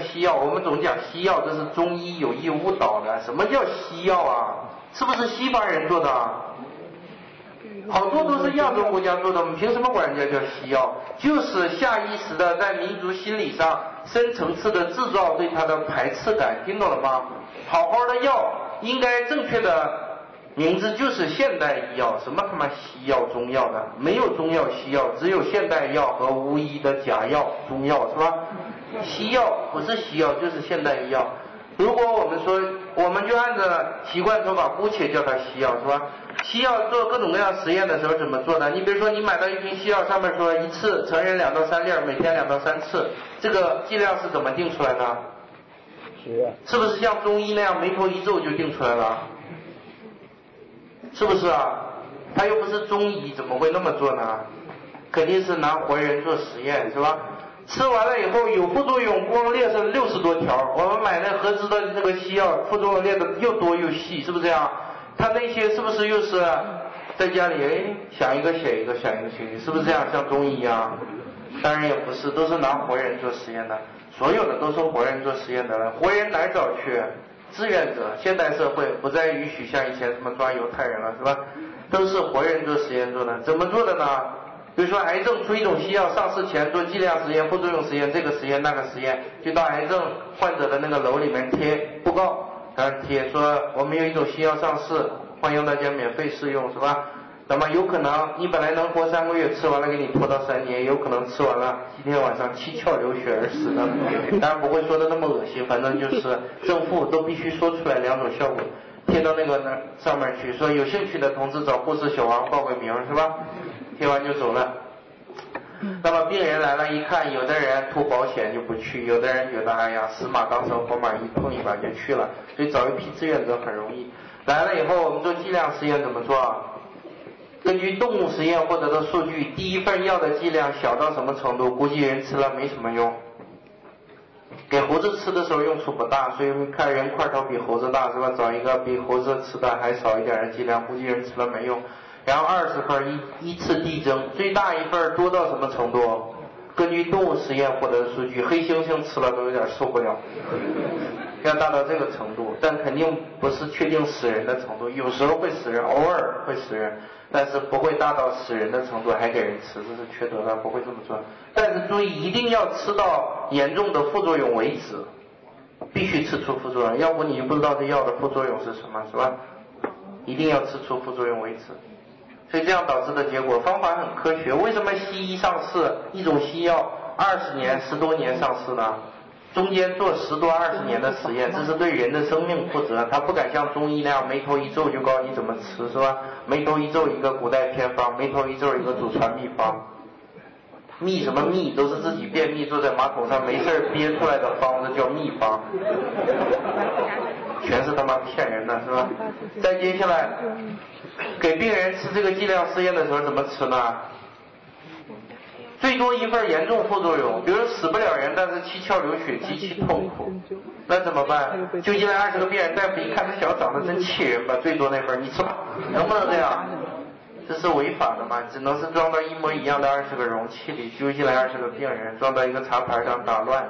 西药，我们总讲西药，这是中医有意误导的。什么叫西药啊？是不是西方人做的？好多都是亚洲国家做的，我们凭什么管人家叫西药？就是下意识的在民族心理上深层次的制造对它的排斥感，听懂了吗？好好的药应该正确的名字就是现代医药，什么他妈西药中药的？没有中药西药，只有现代药和无医的假药中药是吧？西药不是西药就是现代医药。如果我们说，我们就按照习惯说法，姑且叫它西药，是吧？西药做各种各样实验的时候怎么做呢？你比如说，你买到一瓶西药，上面说一次成人两到三粒，每天两到三次，这个剂量是怎么定出来的？是。是不是像中医那样眉头一皱就定出来了？是不是啊？他又不是中医，怎么会那么做呢？肯定是拿活人做实验，是吧？吃完了以后有副作用，光列是六十多条。我们买那合资的这个西药，副作用列的又多又细，是不是这样？他那些是不是又是在家里哎想一个写一个，想一个写一个，是不是这样？像中医一样？当然也不是，都是拿活人做实验的，所有的都是活人做实验的了。活人哪找去？志愿者。现代社会不再允许像以前什么抓犹太人了，是吧？都是活人做实验做的，怎么做的呢？比如说癌症出一种新药，上市前做剂量实验、副作用实验，这个实验那个实验，就到癌症患者的那个楼里面贴布告，啊贴说我们有一种新药上市，欢迎大家免费试用，是吧？那么有可能你本来能活三个月，吃完了给你拖到三年，有可能吃完了今天晚上七窍流血而死的，当然不会说的那么恶心，反正就是 正负都必须说出来两种效果，贴到那个那上面去，说有兴趣的同志找护士小王报个名，是吧？贴完就走了。那么病人来了，一看，有的人图保险就不去，有的人觉得哎呀死马当成活马医，碰一把就去了。所以找一批志愿者很容易。来了以后，我们做剂量实验怎么做？根据动物实验获得的数据，第一份药的剂量小到什么程度？估计人吃了没什么用。给猴子吃的时候用处不大，所以看人块头比猴子大是吧？找一个比猴子吃的还少一点的剂量，估计人吃了没用。然后二十份依依次递增，最大一份多到什么程度？根据动物实验获得的数据，黑猩猩吃了都有点受不了，要大到这个程度，但肯定不是确定死人的程度，有时候会死人，偶尔会死人，但是不会大到死人的程度还给人吃，这是缺德的，不会这么做。但是注意，一定要吃到严重的副作用为止，必须吃出副作用，要不你就不知道这药的副作用是什么，是吧？一定要吃出副作用为止。所以这样导致的结果，方法很科学。为什么西医上市一种西药二十年、十多年上市呢？中间做十多二十年的实验，这是对人的生命负责。他不敢像中医那样眉头一皱就告诉你怎么吃，是吧？眉头一皱一个古代偏方，眉头一皱一个祖传秘方。秘什么秘？都是自己便秘坐在马桶上没事憋出来的方子叫秘方，全是他妈骗人的，是吧？再接下来。给病人吃这个剂量试验的时候怎么吃呢？最多一份严重副作用，比如死不了人，但是七窍流血，极其痛苦，那怎么办？就进来二十个病人，大夫一看这小子长得真气人吧，最多那份你吃吧，能不能这样？这是违法的嘛？只能是装到一模一样的二十个容器里，揪进来二十个病人，装到一个茶盘上打乱，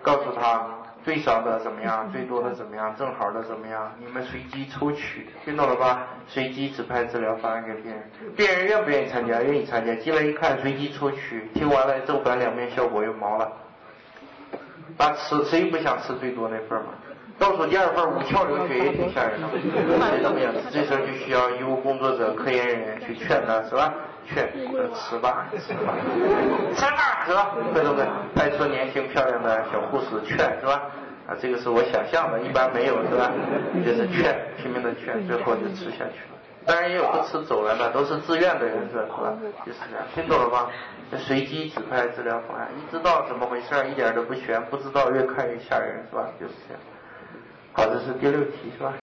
告诉他。最少的怎么样？最多的怎么样？正好的怎么样？你们随机抽取，听懂了吧？随机指派治疗方案给病人，病人愿不愿意参加？愿意参加。进来一看，随机抽取，听完了正反两面效果又毛了。那吃谁不想吃最多那份嘛？倒数第二份五窍流血也挺吓人的，谁都不想吃。这时候就需要医务工作者、科研人员去劝他，是吧？劝，吃吧，吃吧，吃吧，是吧？对对对？派出年轻漂亮的小护士劝，是吧？啊，这个是我想象的，一般没有，是吧？就是劝，拼命的劝，最后就吃下去了。当然也有不吃走人的，都是自愿的人是吧？就是这样，听懂了吗？随机指派治疗方案，你知道怎么回事，一点都不悬；不知道越看越吓人，是吧？就是这样。好，这是第六题，是吧？